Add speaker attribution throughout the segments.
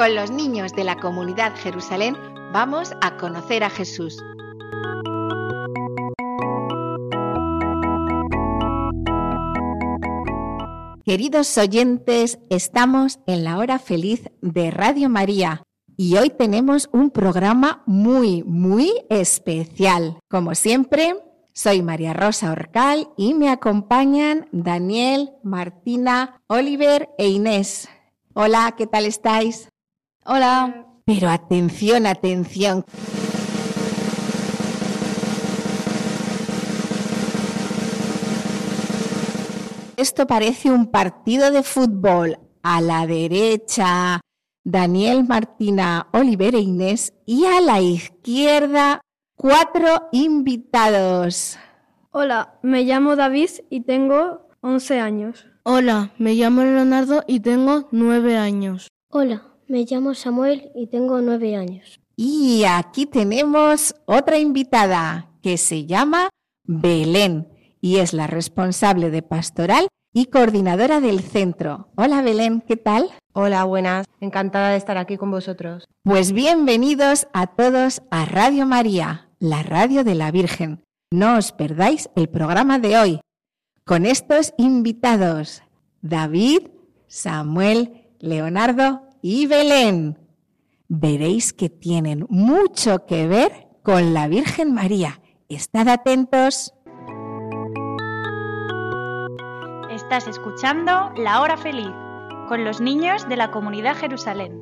Speaker 1: Con los niños de la comunidad Jerusalén, vamos a conocer a Jesús. Queridos oyentes, estamos en la hora feliz de Radio María y hoy tenemos un programa muy, muy especial. Como siempre, soy María Rosa Orcal y me acompañan Daniel, Martina, Oliver e Inés. Hola, ¿qué tal estáis? Hola. Pero atención, atención. Esto parece un partido de fútbol. A la derecha, Daniel, Martina, Oliver e Inés. Y a la izquierda, cuatro invitados.
Speaker 2: Hola, me llamo David y tengo 11 años.
Speaker 3: Hola, me llamo Leonardo y tengo nueve años.
Speaker 4: Hola, me llamo Samuel y tengo nueve años.
Speaker 1: Y aquí tenemos otra invitada que se llama Belén y es la responsable de pastoral y coordinadora del centro. Hola Belén, ¿qué tal?
Speaker 5: Hola, buenas. Encantada de estar aquí con vosotros.
Speaker 1: Pues bienvenidos a todos a Radio María, la radio de la Virgen. No os perdáis el programa de hoy con estos invitados, David, Samuel, Leonardo y Belén. Veréis que tienen mucho que ver con la Virgen María. Estad atentos.
Speaker 6: Estás escuchando La Hora Feliz con los niños de la comunidad Jerusalén.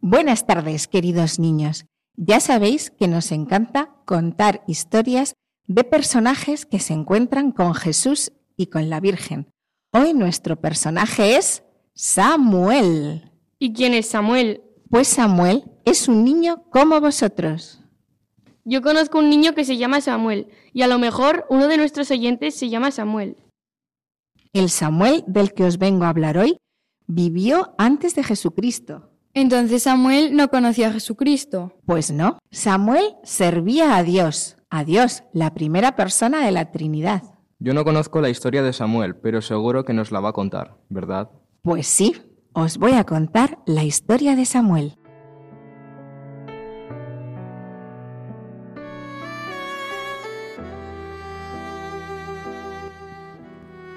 Speaker 1: Buenas tardes, queridos niños. Ya sabéis que nos encanta contar historias de personajes que se encuentran con Jesús y con la Virgen. Hoy nuestro personaje es Samuel.
Speaker 2: ¿Y quién es Samuel?
Speaker 1: Pues Samuel es un niño como vosotros.
Speaker 2: Yo conozco un niño que se llama Samuel y a lo mejor uno de nuestros oyentes se llama Samuel.
Speaker 1: El Samuel del que os vengo a hablar hoy vivió antes de Jesucristo.
Speaker 3: Entonces Samuel no conoció a Jesucristo.
Speaker 1: Pues no, Samuel servía a Dios, a Dios, la primera persona de la Trinidad.
Speaker 7: Yo no conozco la historia de Samuel, pero seguro que nos la va a contar, ¿verdad?
Speaker 1: Pues sí, os voy a contar la historia de Samuel.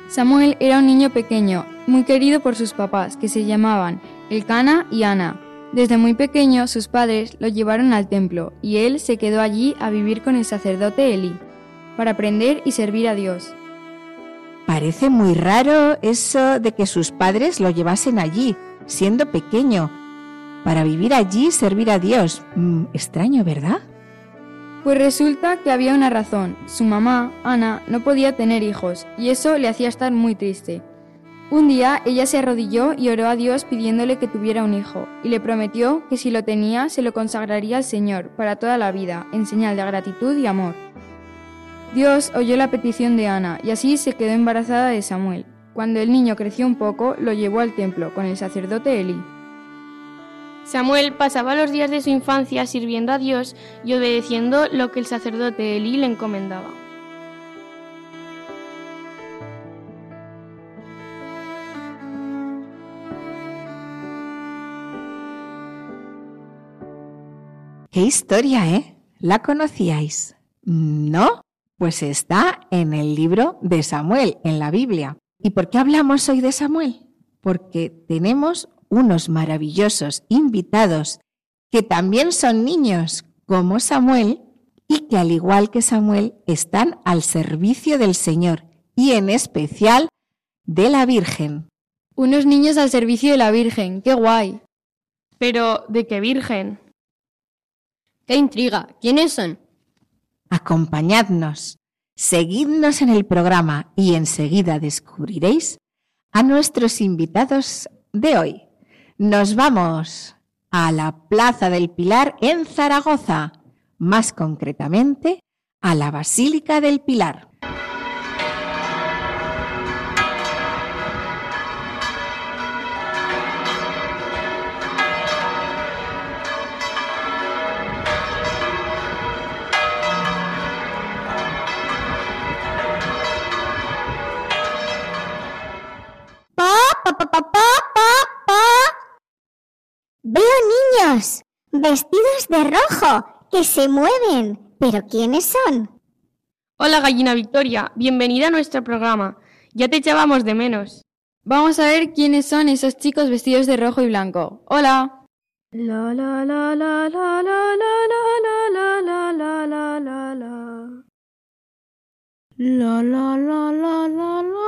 Speaker 3: Samuel era un niño pequeño, muy querido por sus papás, que se llamaban Elcana y Ana. Desde muy pequeño sus padres lo llevaron al templo y él se quedó allí a vivir con el sacerdote Eli, para aprender y servir a Dios.
Speaker 1: Parece muy raro eso de que sus padres lo llevasen allí, siendo pequeño, para vivir allí y servir a Dios. Mm, extraño, ¿verdad?
Speaker 3: Pues resulta que había una razón. Su mamá, Ana, no podía tener hijos y eso le hacía estar muy triste. Un día ella se arrodilló y oró a Dios pidiéndole que tuviera un hijo y le prometió que si lo tenía se lo consagraría al Señor para toda la vida, en señal de gratitud y amor. Dios oyó la petición de Ana y así se quedó embarazada de Samuel. Cuando el niño creció un poco, lo llevó al templo con el sacerdote Eli.
Speaker 2: Samuel pasaba los días de su infancia sirviendo a Dios y obedeciendo lo que el sacerdote Elí le encomendaba.
Speaker 1: ¡Qué historia, eh! ¿La conocíais? ¿No? Pues está en el libro de Samuel, en la Biblia. ¿Y por qué hablamos hoy de Samuel? Porque tenemos unos maravillosos invitados que también son niños como Samuel y que al igual que Samuel están al servicio del Señor y en especial de la Virgen.
Speaker 3: Unos niños al servicio de la Virgen, qué guay.
Speaker 2: Pero, ¿de qué virgen?
Speaker 8: ¡Qué intriga! ¿Quiénes son?
Speaker 1: Acompañadnos, seguidnos en el programa y enseguida descubriréis a nuestros invitados de hoy. Nos vamos a la Plaza del Pilar en Zaragoza, más concretamente a la Basílica del Pilar.
Speaker 9: Niños vestidos de rojo que se mueven. ¿Pero quiénes son?
Speaker 2: Hola, gallina Victoria. Bienvenida a nuestro programa. Ya te echábamos de menos.
Speaker 3: Vamos a ver quiénes son esos chicos vestidos de rojo y blanco. Hola.
Speaker 4: La la la la la la la la la la la la la la. La la la la la la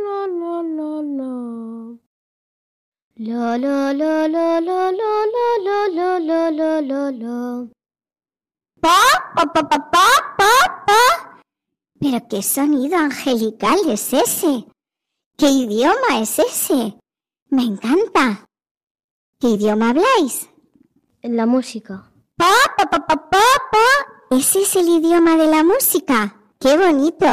Speaker 4: la la la la la. La la la la la la la la la la.
Speaker 9: Pa, pa, pa, pa, pa, pa, pa. ¿Pero qué sonido angelical es ese? ¿Qué idioma es ese? Me encanta. ¿Qué idioma habláis?
Speaker 4: La música.
Speaker 9: Pa, pa, pa, pa, pa, pa. ¿Ese es el idioma de la música? ¡Qué bonito!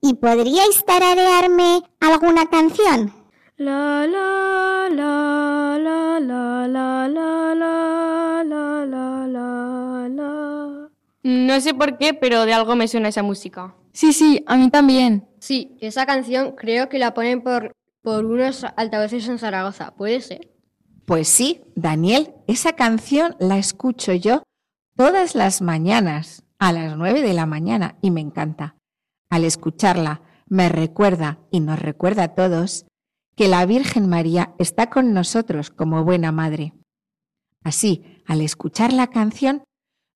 Speaker 9: ¿Y podríais tararearme alguna canción?
Speaker 4: La la la la la la la la la la la la.
Speaker 2: No sé por qué, pero de algo me suena esa música.
Speaker 3: Sí, sí, a mí también.
Speaker 8: Sí, esa canción creo que la ponen por, por unos altavoces en Zaragoza. ¿Puede ser?
Speaker 1: Pues sí, Daniel, esa canción la escucho yo todas las mañanas, a las nueve de la mañana, y me encanta. Al escucharla, me recuerda, y nos recuerda a todos, que la Virgen María está con nosotros como buena madre. Así, al escuchar la canción,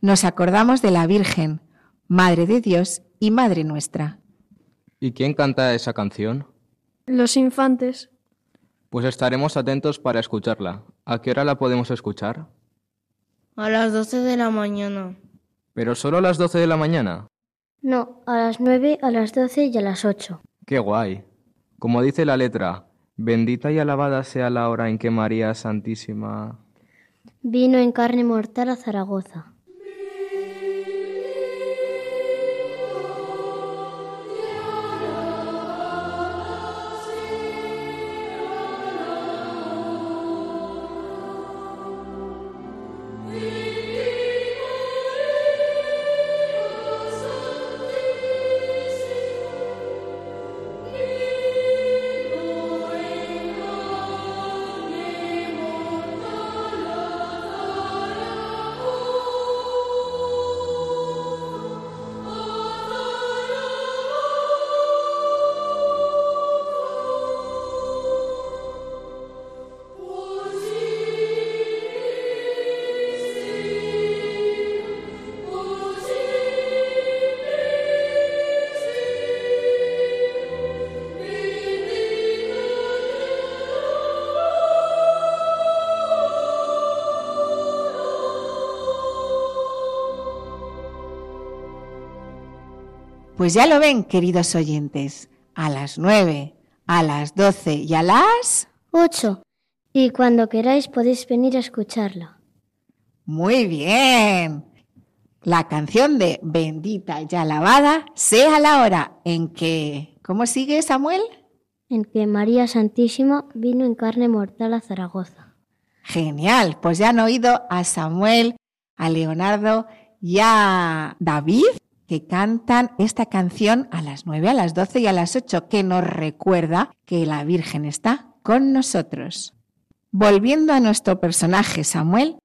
Speaker 1: nos acordamos de la Virgen, Madre de Dios y Madre nuestra.
Speaker 7: ¿Y quién canta esa canción?
Speaker 4: Los infantes.
Speaker 7: Pues estaremos atentos para escucharla. ¿A qué hora la podemos escuchar?
Speaker 8: A las 12 de la mañana.
Speaker 7: ¿Pero solo a las 12 de la mañana?
Speaker 4: No, a las nueve, a las doce y a las ocho.
Speaker 7: ¡Qué guay! Como dice la letra, bendita y alabada sea la hora en que María Santísima...
Speaker 4: Vino en carne mortal a Zaragoza.
Speaker 1: Pues ya lo ven, queridos oyentes, a las nueve, a las doce y a las...
Speaker 4: Ocho. Y cuando queráis podéis venir a escucharla.
Speaker 1: Muy bien. La canción de Bendita y alabada sea la hora en que... ¿Cómo sigue Samuel?
Speaker 4: En que María Santísima vino en carne mortal a Zaragoza.
Speaker 1: Genial. Pues ya han oído a Samuel, a Leonardo y a David que cantan esta canción a las nueve, a las doce y a las ocho, que nos recuerda que la Virgen está con nosotros. Volviendo a nuestro personaje Samuel,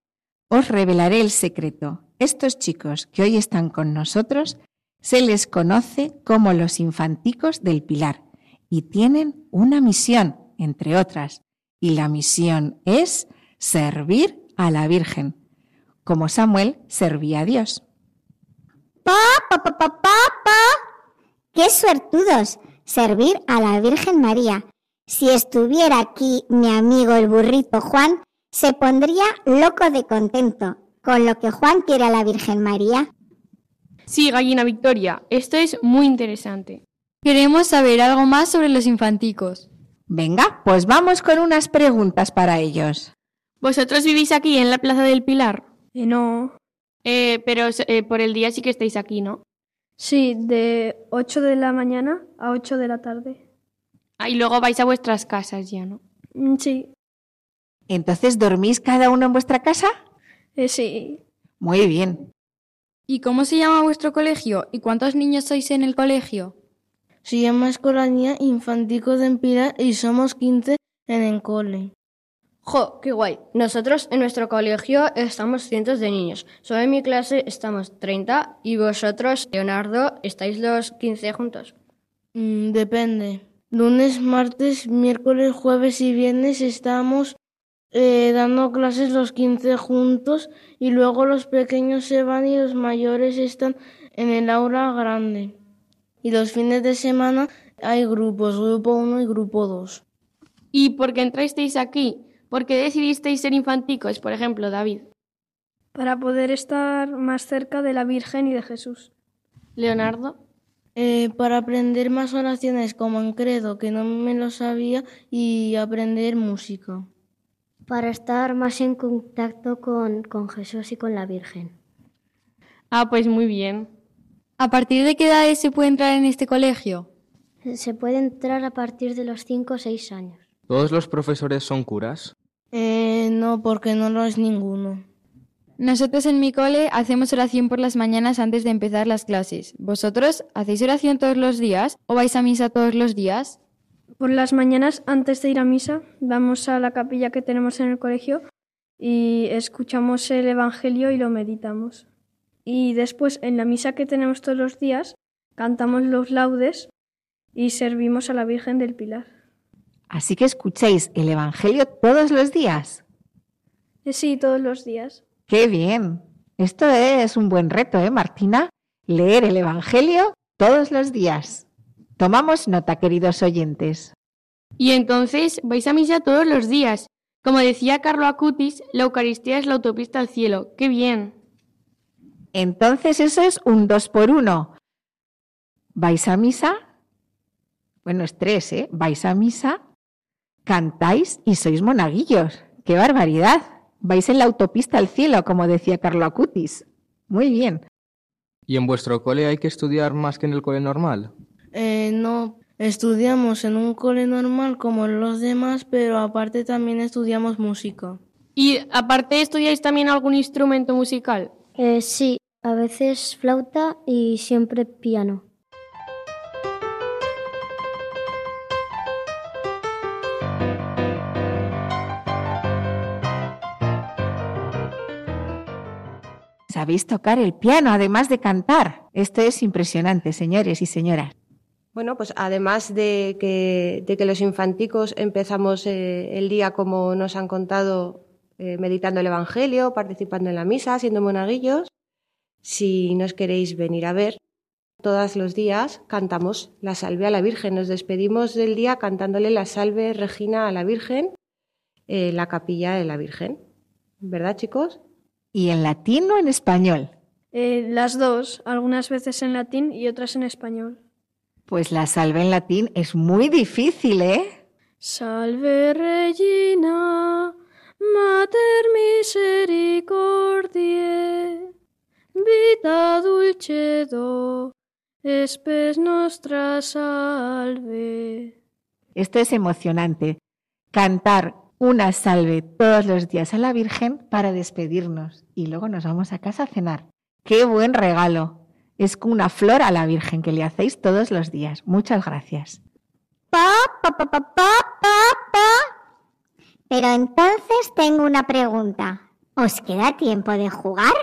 Speaker 1: os revelaré el secreto. Estos chicos que hoy están con nosotros se les conoce como los infanticos del Pilar y tienen una misión, entre otras, y la misión es servir a la Virgen. como Samuel servía a Dios.
Speaker 10: Pa, pa, pa, pa, pa, pa. ¡Qué suertudos! Servir a la Virgen María. Si estuviera aquí mi amigo el burrito Juan, se pondría loco de contento con lo que Juan quiere a la Virgen María.
Speaker 2: Sí, gallina Victoria, esto es muy interesante.
Speaker 3: Queremos saber algo más sobre los infanticos.
Speaker 1: Venga, pues vamos con unas preguntas para ellos.
Speaker 2: ¿Vosotros vivís aquí en la Plaza del Pilar?
Speaker 4: Eh, no.
Speaker 2: Eh, pero eh, por el día sí que estáis aquí, ¿no?
Speaker 4: Sí, de 8 de la mañana a 8 de la tarde.
Speaker 2: Ah, y luego vais a vuestras casas ya, ¿no?
Speaker 4: Mm, Sí,
Speaker 1: Entonces, ¿dormís cada uno en vuestra casa?
Speaker 4: eh, sí.
Speaker 1: Muy bien.
Speaker 3: ¿Y cómo se llama vuestro colegio? ¿Y cuántos niños sois en el colegio?
Speaker 11: Se llama Escolanía Infantico de Empilar y somos 15 en el cole.
Speaker 8: Jo, qué guay. Nosotros en nuestro colegio estamos cientos de niños. Solo en mi clase estamos 30 y vosotros, Leonardo, estáis los 15 juntos.
Speaker 11: Mm, depende. Lunes, martes, miércoles, jueves y viernes estamos eh, dando clases los 15 juntos y luego los pequeños se van y los mayores están en el aula grande. Y los fines de semana hay grupos, grupo 1 y grupo 2.
Speaker 2: ¿Y por qué entrasteis aquí? ¿Por qué decidisteis ser infanticos, por ejemplo, David?
Speaker 4: Para poder estar más cerca de la Virgen y de Jesús.
Speaker 2: Leonardo.
Speaker 11: Eh, para aprender más oraciones como en credo, que no me lo sabía, y aprender música.
Speaker 8: Para estar más en contacto con, con Jesús y con la Virgen.
Speaker 2: Ah, pues muy bien.
Speaker 3: ¿A partir de qué edades se puede entrar en este colegio?
Speaker 8: Se puede entrar a partir de los 5 o 6 años.
Speaker 7: ¿Todos los profesores son curas?
Speaker 11: Eh, no, porque no lo es ninguno.
Speaker 3: Nosotros en mi cole hacemos oración por las mañanas antes de empezar las clases. ¿Vosotros hacéis oración todos los días o vais a misa todos los días?
Speaker 4: Por las mañanas, antes de ir a misa, vamos a la capilla que tenemos en el colegio y escuchamos el Evangelio y lo meditamos. Y después, en la misa que tenemos todos los días, cantamos los laudes y servimos a la Virgen del Pilar.
Speaker 1: Así que escuchéis el Evangelio todos los días.
Speaker 4: Eh, Sí, todos los días.
Speaker 1: ¡Qué bien! Esto es un buen reto, ¿eh, Martina? Leer el Evangelio todos los días. Tomamos nota, queridos oyentes.
Speaker 2: Y entonces vais a misa todos los días. Como decía Carlo Acutis, la Eucaristía es la autopista al cielo. ¡Qué bien!
Speaker 1: Entonces eso es un dos por uno. ¿Vais a misa? Bueno, es tres, ¿eh? Vais a misa, cantáis y sois monaguillos. ¡Qué barbaridad! Vais en la autopista al cielo, como decía Carlo Acutis. Muy bien.
Speaker 7: ¿Y en vuestro cole hay que estudiar más que en el cole normal?
Speaker 11: Eh, no, estudiamos en un cole normal como los demás, pero aparte también estudiamos música.
Speaker 2: ¿Y aparte estudiáis también algún instrumento musical?
Speaker 8: Eh, sí, a veces flauta y siempre piano.
Speaker 1: Sabéis tocar el piano, además de cantar. Esto es impresionante, señores y señoras.
Speaker 5: Bueno, pues además de que, de que los infanticos empezamos eh, el día como nos han contado, eh, meditando el Evangelio, participando en la misa, siendo monaguillos, si nos queréis venir a ver, todos los días cantamos la salve a la Virgen. Nos despedimos del día cantándole la salve Regina a la Virgen en la capilla de la Virgen. ¿Verdad, chicos?
Speaker 1: ¿Y en latín o en español?
Speaker 4: Eh, las dos, algunas veces en latín y otras en español.
Speaker 1: Pues la salve en latín es muy difícil, ¿eh?
Speaker 4: Salve Regina, Mater misericordiae, vita dulcedo, espes nostra salve.
Speaker 1: Esto es emocionante. Cantar una salve todos los días a la Virgen para despedirnos y luego nos vamos a casa a cenar. ¡Qué buen regalo! Es una flor a la Virgen que le hacéis todos los días. Muchas gracias.
Speaker 10: Pa, pa, pa, pa, pa, pa, pa. Pero entonces tengo una pregunta. ¿Os queda tiempo de jugar?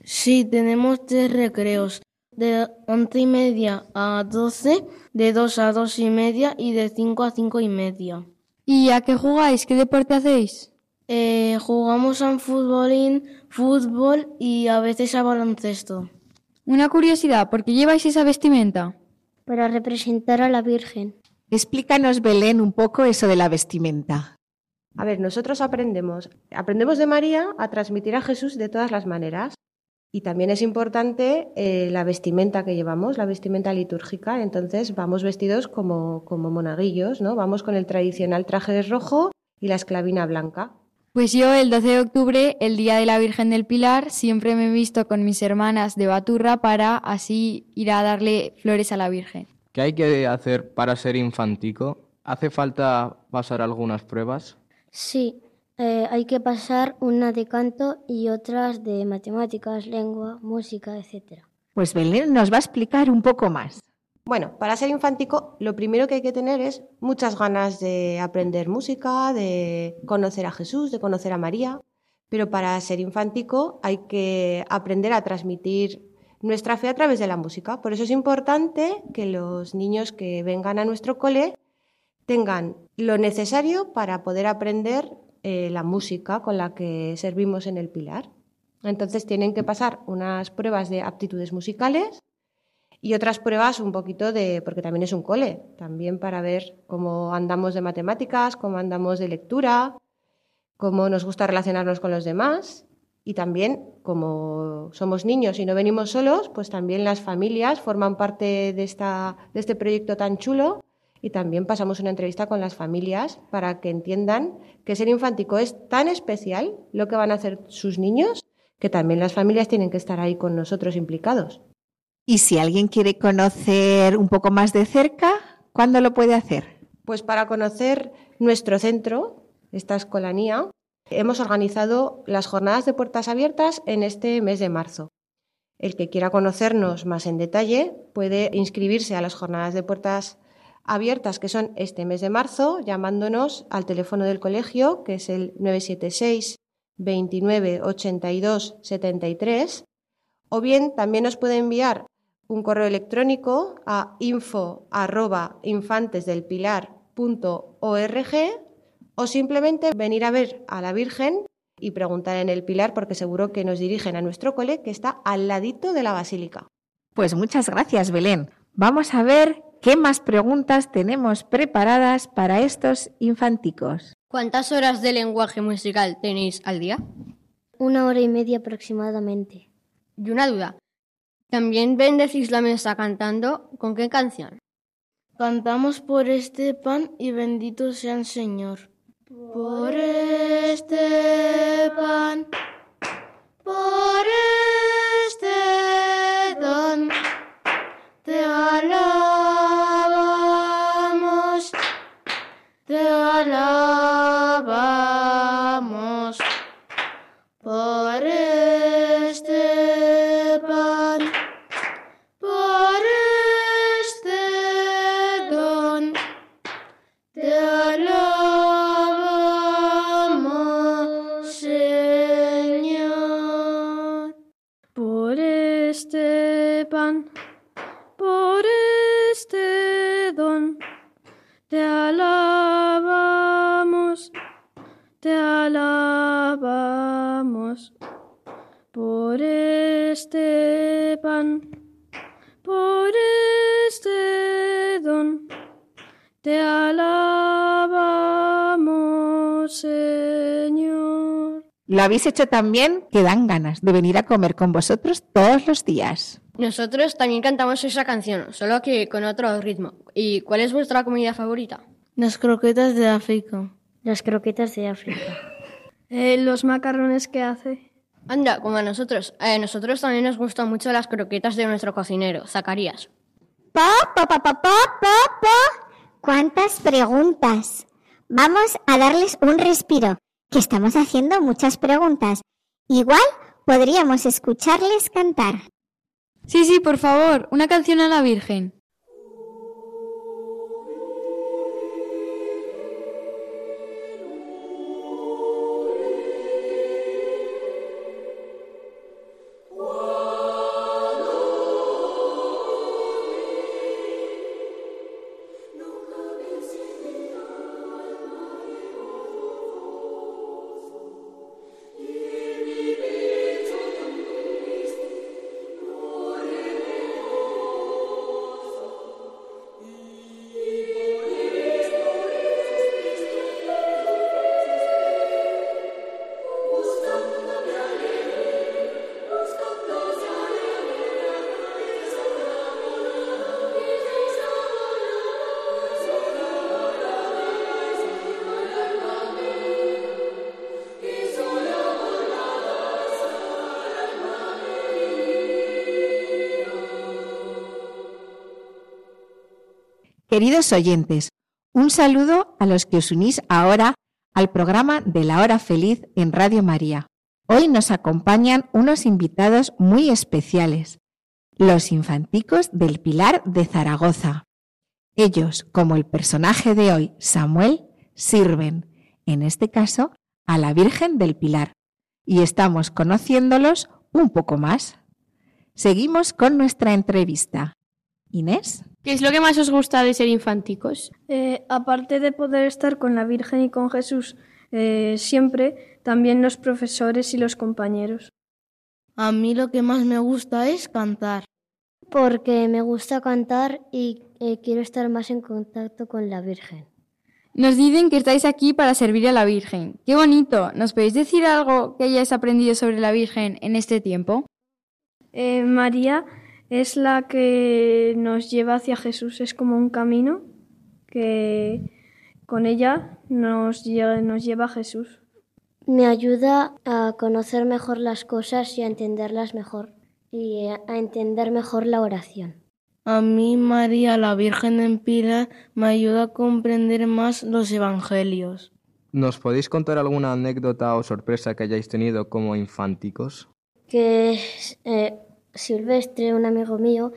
Speaker 11: Sí, tenemos tres recreos, de once y media a doce, de dos a dos y media y de cinco a cinco y media.
Speaker 3: ¿Y a qué jugáis? ¿Qué deporte hacéis?
Speaker 11: Eh, jugamos a futbolín, fútbol y a veces a baloncesto.
Speaker 3: Una curiosidad, ¿por qué lleváis esa vestimenta?
Speaker 12: Para representar a la Virgen.
Speaker 1: Explícanos, Belén, un poco eso de la vestimenta.
Speaker 5: A ver, nosotros aprendemos, aprendemos de María a transmitir a Jesús de todas las maneras. Y también es importante eh, la vestimenta que llevamos, la vestimenta litúrgica. Entonces vamos vestidos como, como monaguillos, ¿no? Vamos con el tradicional traje de rojo y la esclavina blanca.
Speaker 3: Pues yo el 12 de octubre, el Día de la Virgen del Pilar, siempre me he visto con mis hermanas de Baturra para así ir a darle flores a la Virgen.
Speaker 7: ¿Qué hay que hacer para ser infantico? ¿Hace falta pasar algunas pruebas?
Speaker 12: Sí, eh, hay que pasar una de canto y otras de matemáticas, lengua, música, etc.
Speaker 1: Pues Belén nos va a explicar un poco más.
Speaker 5: Bueno, para ser infantico lo primero que hay que tener es muchas ganas de aprender música, de conocer a Jesús, de conocer a María, pero para ser infantico hay que aprender a transmitir nuestra fe a través de la música. Por eso es importante que los niños que vengan a nuestro cole tengan lo necesario para poder aprender eh, la música con la que servimos en el pilar. Entonces tienen que pasar unas pruebas de aptitudes musicales y otras pruebas un poquito de, porque también es un cole, también para ver cómo andamos de matemáticas, cómo andamos de lectura, cómo nos gusta relacionarnos con los demás y también como somos niños y no venimos solos, pues también las familias forman parte de, esta, de este proyecto tan chulo y también pasamos una entrevista con las familias para que entiendan que ser infántico es tan especial lo que van a hacer sus niños que también las familias tienen que estar ahí con nosotros implicados.
Speaker 1: Y si alguien quiere conocer un poco más de cerca, ¿cuándo lo puede hacer?
Speaker 5: Pues para conocer nuestro centro, esta escolanía, hemos organizado las jornadas de puertas abiertas en este mes de marzo. El que quiera conocernos más en detalle puede inscribirse a las jornadas de puertas abiertas que son este mes de marzo llamándonos al teléfono del colegio que es el 976 29 82 73 o bien también nos puede enviar un correo electrónico a info@infantesdelpilar.org o simplemente venir a ver a la Virgen y preguntar en el Pilar porque seguro que nos dirigen a nuestro cole que está al ladito de la basílica.
Speaker 1: Pues muchas gracias, Belén. Vamos a ver qué más preguntas tenemos preparadas para estos infanticos.
Speaker 8: ¿Cuántas horas de lenguaje musical tenéis al día?
Speaker 12: Una hora y media aproximadamente.
Speaker 8: Y una duda. ¿También bendecís la mesa cantando? ¿Con qué canción?
Speaker 11: Cantamos por este pan y bendito sea el Señor. Por este pan, por este
Speaker 1: ¿Lo habéis hecho también? Que dan ganas de venir a comer con vosotros todos los días.
Speaker 8: Nosotros también cantamos esa canción, solo que con otro ritmo. ¿Y cuál es vuestra comida favorita?
Speaker 11: Las croquetas de África.
Speaker 12: Las croquetas de África.
Speaker 4: Eh, los macarrones que hace.
Speaker 8: Anda, como a nosotros. A nosotros también nos gustan mucho las croquetas de nuestro cocinero, Zacarías.
Speaker 10: Pa, pa, pa, pa, pa, pa, pa. ¿Cuántas preguntas? Vamos a darles un respiro, que estamos haciendo muchas preguntas. Igual podríamos escucharles cantar.
Speaker 3: Sí, sí, por favor, una canción a la Virgen.
Speaker 1: Queridos oyentes, un saludo a los que os unís ahora al programa de la hora feliz en Radio María. Hoy nos acompañan unos invitados muy especiales, los infanticos del Pilar de Zaragoza. Ellos, como el personaje de hoy, Samuel, sirven, en este caso, a la Virgen del Pilar. Y estamos conociéndolos un poco más. Seguimos con nuestra entrevista. Inés.
Speaker 2: ¿Qué es lo que más os gusta de ser infanticos?
Speaker 4: Eh, aparte de poder estar con la Virgen y con Jesús eh, siempre, también los profesores y los compañeros.
Speaker 11: A mí lo que más me gusta es cantar.
Speaker 12: Porque me gusta cantar y eh, quiero estar más en contacto con la Virgen.
Speaker 3: Nos dicen que estáis aquí para servir a la Virgen. ¡Qué bonito! ¿Nos podéis decir algo que hayáis aprendido sobre la Virgen en este tiempo?
Speaker 4: Eh, María es la que nos lleva hacia Jesús, es como un camino que con ella nos, nos lleva a Jesús.
Speaker 12: Me ayuda a conocer mejor las cosas y a entenderlas mejor y a entender mejor la oración.
Speaker 11: A mí María, la Virgen en Pilar, me ayuda a comprender más los evangelios.
Speaker 7: ¿Nos podéis contar alguna anécdota o sorpresa que hayáis tenido como infanticos?
Speaker 12: Que eh, Silvestre, un amigo mío,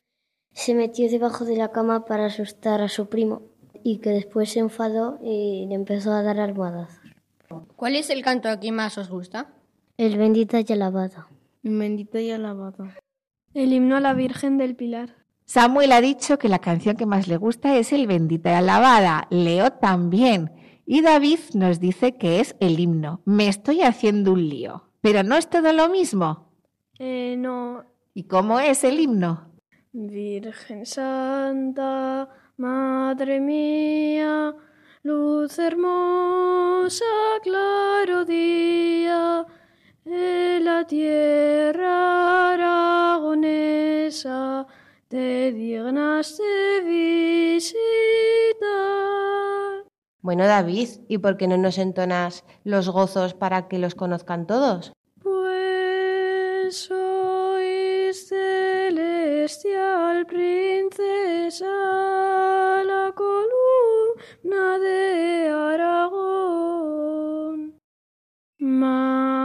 Speaker 12: se metió debajo de la cama para asustar a su primo y que después se enfadó y le empezó a dar almohadazos.
Speaker 8: ¿Cuál es el canto que más os gusta?
Speaker 12: El bendita y alabado.
Speaker 11: Bendita y alabado.
Speaker 4: El himno a la Virgen del Pilar.
Speaker 1: Samuel ha dicho que la canción que más le gusta es el Bendita y Alabada. Leo también. Y David nos dice que es el himno. Me estoy haciendo un lío. Pero no es todo lo mismo.
Speaker 4: Eh, no,
Speaker 1: ¿Y cómo es el himno?
Speaker 4: Virgen Santa, Madre mía, luz hermosa, claro día, en la tierra aragonesa te dignas de visitar.
Speaker 5: Bueno, David, ¿y por qué no nos entonas los gozos para que los conozcan todos?
Speaker 4: Pues celestial princesa, la columna de Aragón. Mantened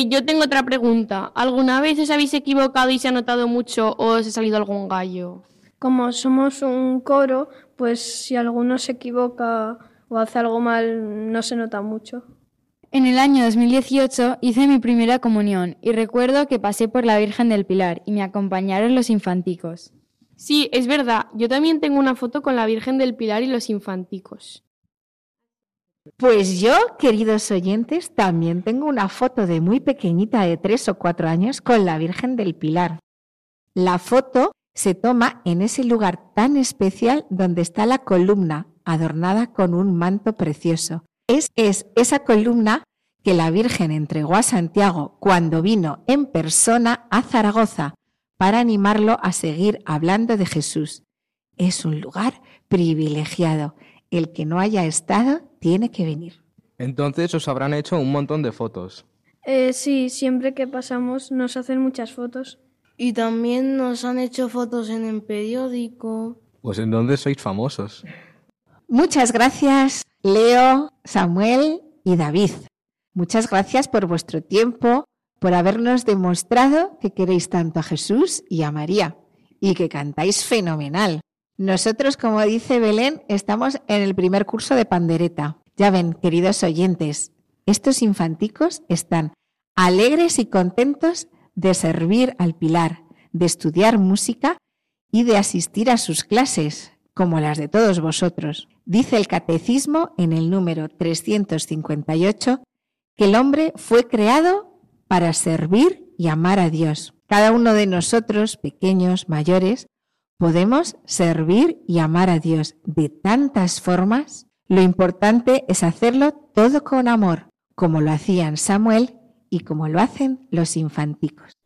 Speaker 2: Eh, yo tengo otra pregunta. ¿Alguna vez os habéis equivocado y se ha notado mucho o os ha salido algún gallo?
Speaker 4: Como somos un coro, pues si alguno se equivoca o hace algo mal, no se nota mucho.
Speaker 3: En el año 2018 hice mi primera comunión y recuerdo que pasé por la Virgen del Pilar y me acompañaron los infanticos.
Speaker 2: Sí, es verdad. Yo también tengo una foto con la Virgen del Pilar y los infanticos.
Speaker 1: Pues yo, queridos oyentes, también tengo una foto de muy pequeñita de tres o cuatro años con la Virgen del Pilar. La foto se toma en ese lugar tan especial donde está la columna adornada con un manto precioso. Es, es esa columna que la Virgen entregó a Santiago cuando vino en persona a Zaragoza para animarlo a seguir hablando de Jesús. Es un lugar privilegiado. El que no haya estado tiene que venir.
Speaker 7: Entonces os habrán hecho un montón de fotos.
Speaker 4: Eh, sí, siempre que pasamos nos hacen muchas fotos.
Speaker 11: Y también nos han hecho fotos en el periódico.
Speaker 7: Pues entonces sois famosos.
Speaker 1: Muchas gracias, Leo, Samuel y David. Muchas gracias por vuestro tiempo, por habernos demostrado que queréis tanto a Jesús y a María y que cantáis fenomenal. Nosotros, como dice Belén, estamos en el primer curso de pandereta. Ya ven, queridos oyentes, estos infanticos están alegres y contentos de servir al Pilar, de estudiar música y de asistir a sus clases, como las de todos vosotros. Dice el Catecismo en el número 358 que el hombre fue creado para servir y amar a Dios. Cada uno de nosotros, pequeños, mayores, podemos servir y amar a Dios de tantas formas. Lo importante es hacerlo todo con amor, como lo hacían Samuel y como lo hacen los infanticos.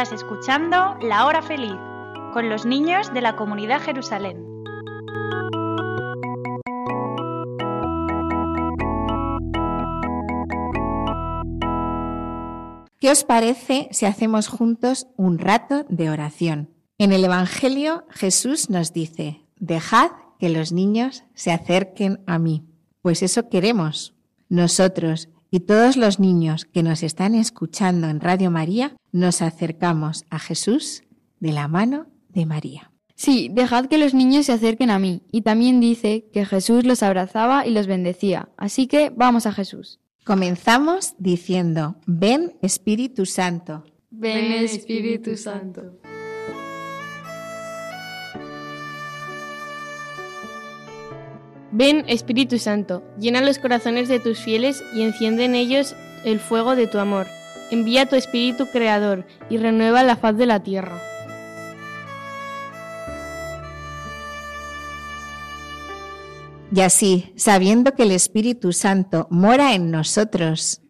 Speaker 6: Estás escuchando La Hora Feliz con los niños de la comunidad Jerusalén.
Speaker 1: ¿Qué os parece si hacemos juntos un rato de oración? En el Evangelio Jesús nos dice, dejad que los niños se acerquen a mí. Pues eso queremos. Nosotros y todos los niños que nos están escuchando en Radio María, nos acercamos a Jesús de la mano de María.
Speaker 3: Sí, dejad que los niños se acerquen a mí. Y también dice que Jesús los abrazaba y los bendecía. Así que vamos a Jesús.
Speaker 1: Comenzamos diciendo, ven Espíritu Santo.
Speaker 2: Ven Espíritu Santo. Ven Espíritu Santo, llena los corazones de tus fieles y enciende en ellos el fuego de tu amor. Envía tu Espíritu Creador y renueva la faz de la tierra.
Speaker 1: Y así, sabiendo que el Espíritu Santo mora en nosotros,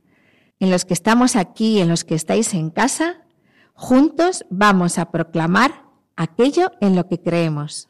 Speaker 1: en los que estamos aquí, en los que estáis en casa, juntos vamos a proclamar aquello en lo que creemos.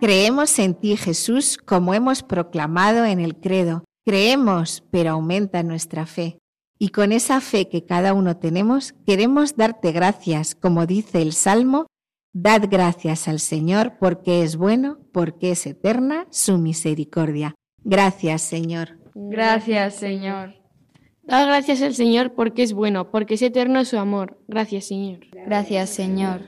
Speaker 1: Creemos en ti, Jesús, como hemos proclamado en el credo. Creemos, pero aumenta nuestra fe. Y con esa fe que cada uno tenemos, queremos darte gracias, como dice el Salmo, Dad gracias al Señor porque es bueno, porque es eterna su misericordia. Gracias, Señor.
Speaker 3: Gracias, Señor.
Speaker 2: Dad gracias al Señor porque es bueno, porque es eterno su amor. Gracias, Señor.
Speaker 3: Gracias, Señor.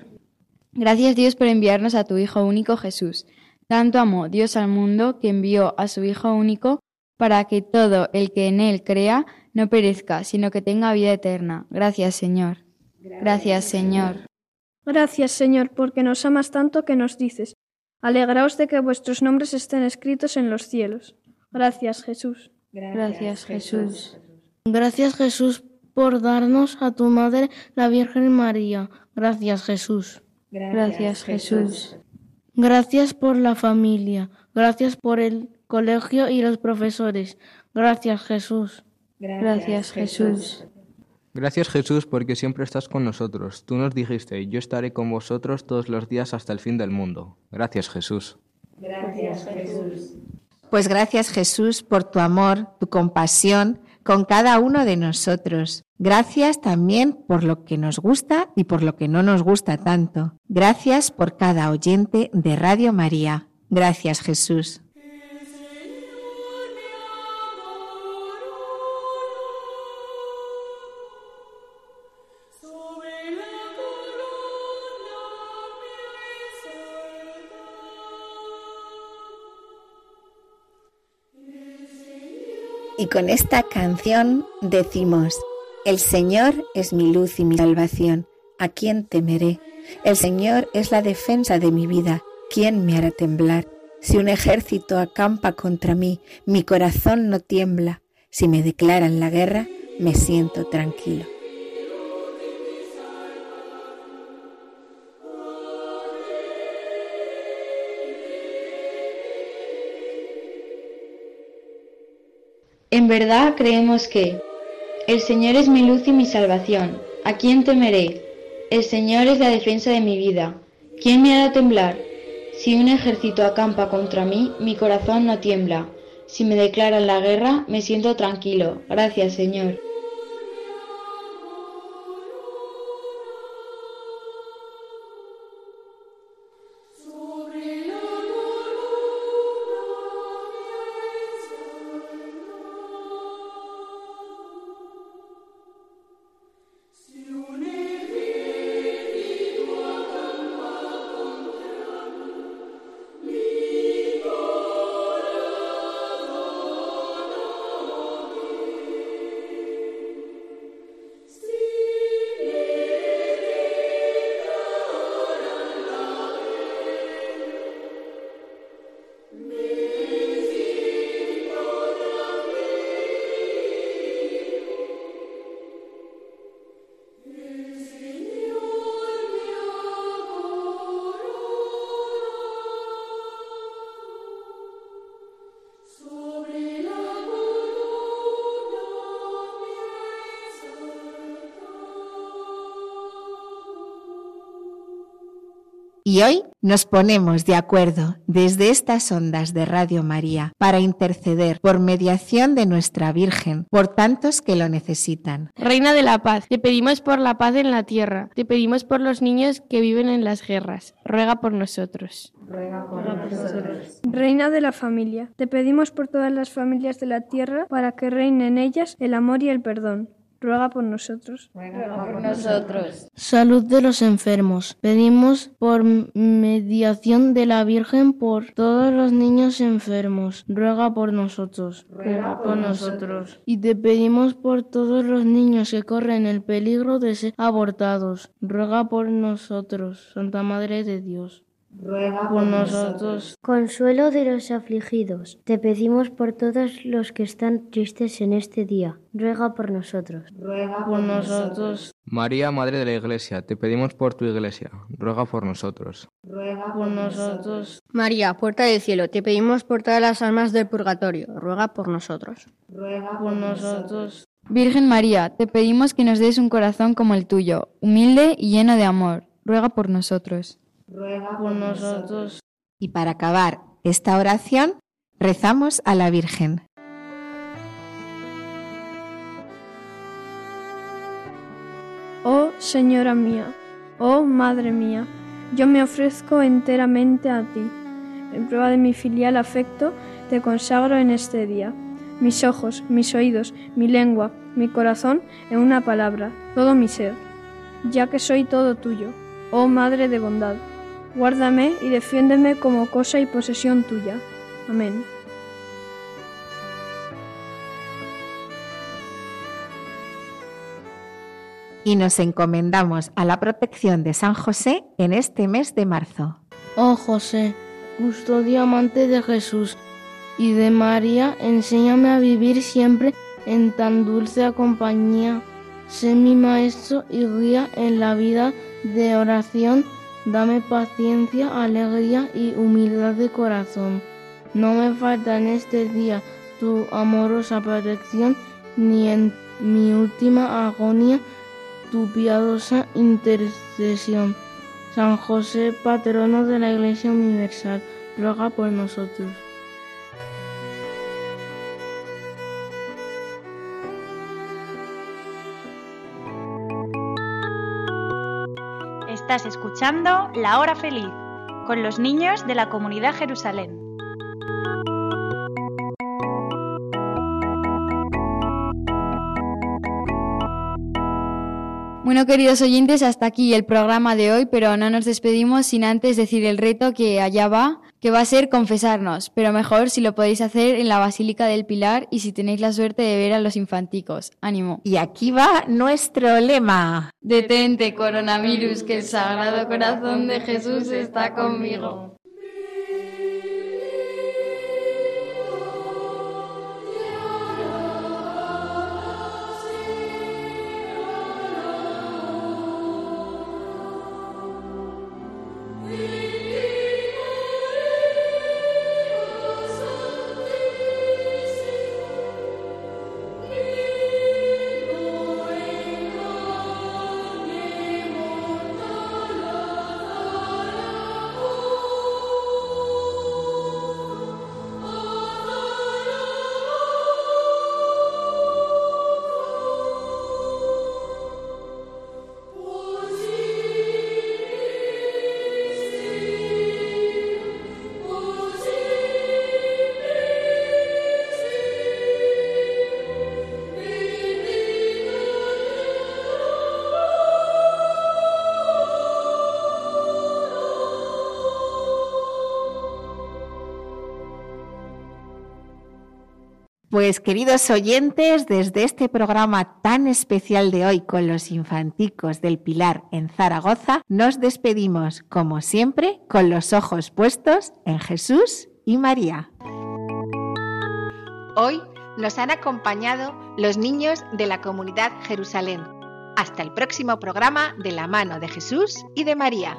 Speaker 3: Gracias, Dios, por enviarnos a tu Hijo único Jesús. Tanto amó Dios al mundo que envió a su Hijo único para que todo el que en Él crea no perezca, sino que tenga vida eterna. Gracias, Señor. Gracias, Señor.
Speaker 4: Gracias, Señor, porque nos amas tanto que nos dices, alegraos de que vuestros nombres estén escritos en los cielos. Gracias, Jesús.
Speaker 3: Gracias, Jesús.
Speaker 11: Gracias, Jesús, por darnos a tu Madre, la Virgen María. Gracias, Jesús.
Speaker 3: Gracias, Jesús.
Speaker 11: Gracias por la familia. Gracias por el colegio y los profesores. Gracias, Jesús.
Speaker 3: Gracias, Jesús.
Speaker 7: Gracias Jesús porque siempre estás con nosotros. Tú nos dijiste, yo estaré con vosotros todos los días hasta el fin del mundo. Gracias Jesús.
Speaker 1: Gracias Jesús. Pues gracias Jesús por tu amor, tu compasión con cada uno de nosotros. Gracias también por lo que nos gusta y por lo que no nos gusta tanto. Gracias por cada oyente de Radio María. Gracias Jesús. Con esta canción decimos, el Señor es mi luz y mi salvación, ¿a quién temeré? El Señor es la defensa de mi vida, ¿quién me hará temblar? Si un ejército acampa contra mí, mi corazón no tiembla. Si me declaran la guerra, me siento tranquilo.
Speaker 3: En verdad creemos que el Señor es mi luz y mi salvación. ¿A quién temeré? El Señor es la defensa de mi vida. ¿Quién me hará temblar? Si un ejército acampa contra mí, mi corazón no tiembla. Si me declaran la guerra, me siento tranquilo. Gracias, Señor.
Speaker 1: Y hoy nos ponemos de acuerdo desde estas ondas de Radio María para interceder por mediación de nuestra Virgen por tantos que lo necesitan.
Speaker 2: Reina de la paz, te pedimos por la paz en la tierra, te pedimos por los niños que viven en las guerras, ruega por nosotros.
Speaker 4: Reina de la familia, te pedimos por todas las familias de la tierra para que reine en ellas el amor y el perdón. Ruega por nosotros.
Speaker 3: por nosotros.
Speaker 11: Salud de los enfermos. Pedimos por mediación de la Virgen por todos los niños enfermos. Ruega por nosotros.
Speaker 3: Ruega por nosotros.
Speaker 11: Y te pedimos por todos los niños que corren el peligro de ser abortados. Ruega por nosotros, Santa Madre de Dios.
Speaker 3: Ruega
Speaker 11: por nosotros.
Speaker 12: Consuelo de los afligidos, te pedimos por todos los que están tristes en este día. Ruega por nosotros.
Speaker 3: Ruega
Speaker 11: por nosotros.
Speaker 7: María, Madre de la Iglesia, te pedimos por tu Iglesia, ruega por nosotros.
Speaker 3: Ruega
Speaker 11: por nosotros.
Speaker 8: María, puerta del cielo, te pedimos por todas las almas del purgatorio. Ruega por nosotros.
Speaker 3: Ruega
Speaker 11: por nosotros.
Speaker 3: Virgen María, te pedimos que nos des un corazón como el tuyo, humilde y lleno de amor. Ruega por nosotros. Ruega
Speaker 11: por nosotros.
Speaker 1: Y para acabar esta oración, rezamos a la Virgen.
Speaker 4: Oh Señora mía, oh Madre mía, yo me ofrezco enteramente a ti. En prueba de mi filial afecto, te consagro en este día. Mis ojos, mis oídos, mi lengua, mi corazón, en una palabra, todo mi ser, ya que soy todo tuyo, oh Madre de bondad. Guárdame y defiéndeme como cosa y posesión tuya. Amén.
Speaker 1: Y nos encomendamos a la protección de San José en este mes de marzo.
Speaker 11: Oh José, custodio amante de Jesús y de María, enséñame a vivir siempre en tan dulce compañía. Sé mi maestro y guía en la vida de oración Dame paciencia, alegría y humildad de corazón. No me falta en este día tu amorosa protección, ni en mi última agonía tu piadosa intercesión. San José, patrono de la Iglesia Universal, ruega por nosotros.
Speaker 6: Estás escuchando La Hora Feliz con los niños de la comunidad Jerusalén.
Speaker 3: Bueno, queridos oyentes, hasta aquí el programa de hoy, pero no nos despedimos sin antes decir el reto que allá va, que va a ser confesarnos, pero mejor si lo podéis hacer en la Basílica del Pilar y si tenéis la suerte de ver a los infanticos. Ánimo.
Speaker 1: Y aquí va nuestro lema.
Speaker 3: Detente, coronavirus, que el Sagrado Corazón de Jesús está conmigo.
Speaker 1: Pues queridos oyentes, desde este programa tan especial de hoy con los infanticos del Pilar en Zaragoza, nos despedimos, como siempre, con los ojos puestos en Jesús y María. Hoy nos han acompañado los niños de la comunidad Jerusalén. Hasta el próximo programa de la mano de Jesús y de María.